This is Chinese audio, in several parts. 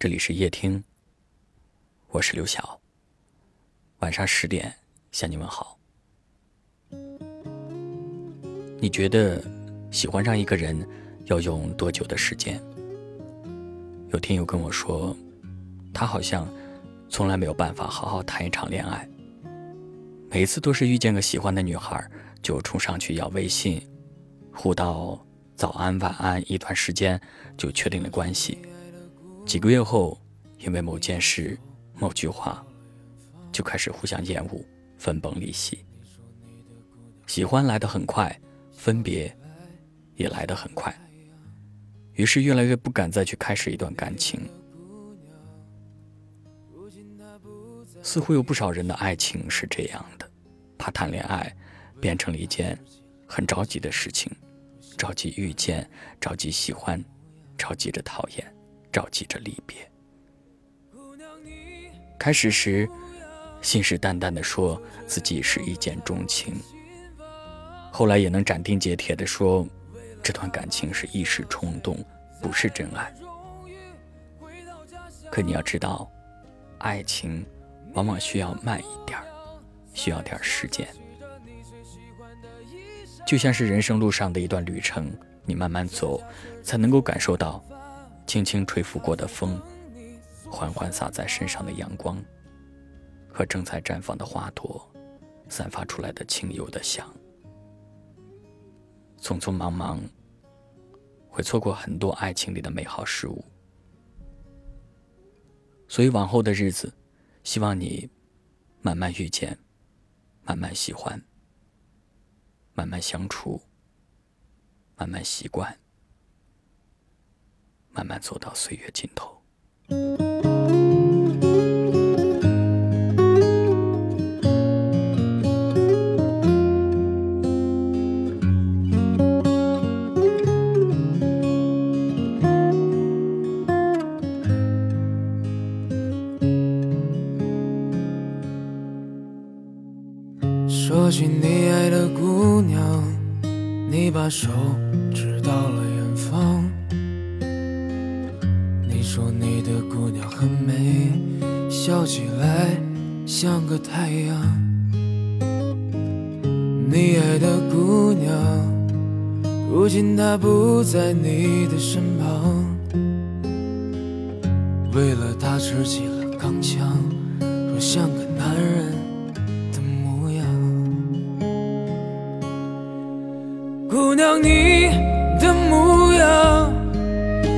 这里是夜听，我是刘晓。晚上十点向你问好。你觉得喜欢上一个人要用多久的时间？有听友跟我说，他好像从来没有办法好好谈一场恋爱，每次都是遇见个喜欢的女孩就冲上去要微信，互道早安晚安，一段时间就确定了关系。几个月后，因为某件事、某句话，就开始互相厌恶，分崩离析。喜欢来得很快，分别也来得很快，于是越来越不敢再去开始一段感情。似乎有不少人的爱情是这样的，怕谈恋爱变成了一件很着急的事情，着急遇见，着急喜欢，着急着讨厌。着急着离别。开始时，信誓旦旦地说自己是一见钟情，后来也能斩钉截铁地说，这段感情是一时冲动，不是真爱。可你要知道，爱情往往需要慢一点儿需要点时间。就像是人生路上的一段旅程，你慢慢走，才能够感受到。轻轻吹拂过的风，缓缓洒在身上的阳光，和正在绽放的花朵，散发出来的清幽的香。匆匆忙忙，会错过很多爱情里的美好事物。所以往后的日子，希望你慢慢遇见，慢慢喜欢，慢慢相处，慢慢习惯。慢慢走到岁月尽头。说起你爱的姑娘，你把手指到了说你的姑娘很美，笑起来像个太阳。你爱的姑娘，如今她不在你的身旁。为了她吃起了钢枪，说像个男人的模样。姑娘，你。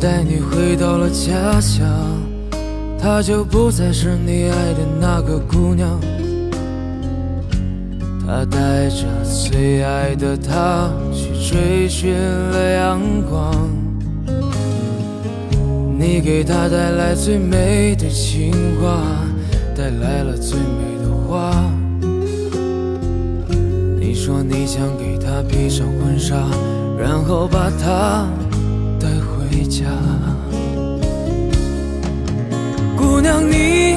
带你回到了家乡，她就不再是你爱的那个姑娘。她带着最爱的他去追寻了阳光。你给她带来最美的情话，带来了最美的花。你说你想给她披上婚纱，然后把她带。回家，姑娘，你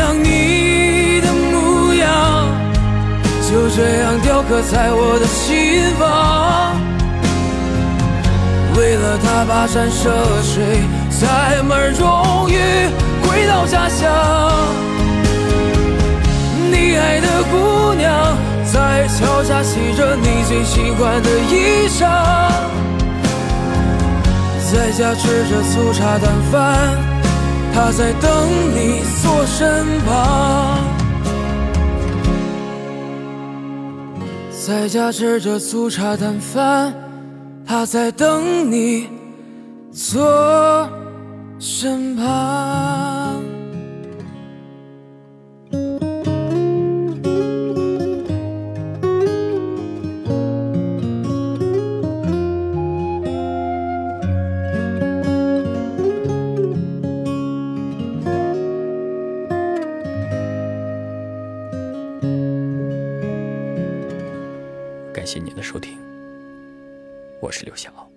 姑娘，你的模样就这样雕刻在我的心房。为了他跋山涉水，才门终于回到家乡。你爱的姑娘在桥下洗着你最喜欢的衣裳，在家吃着粗茶淡饭，他在等你坐身旁。在家吃着粗茶淡饭，他在等你坐身旁。感谢您的收听，我是刘晓。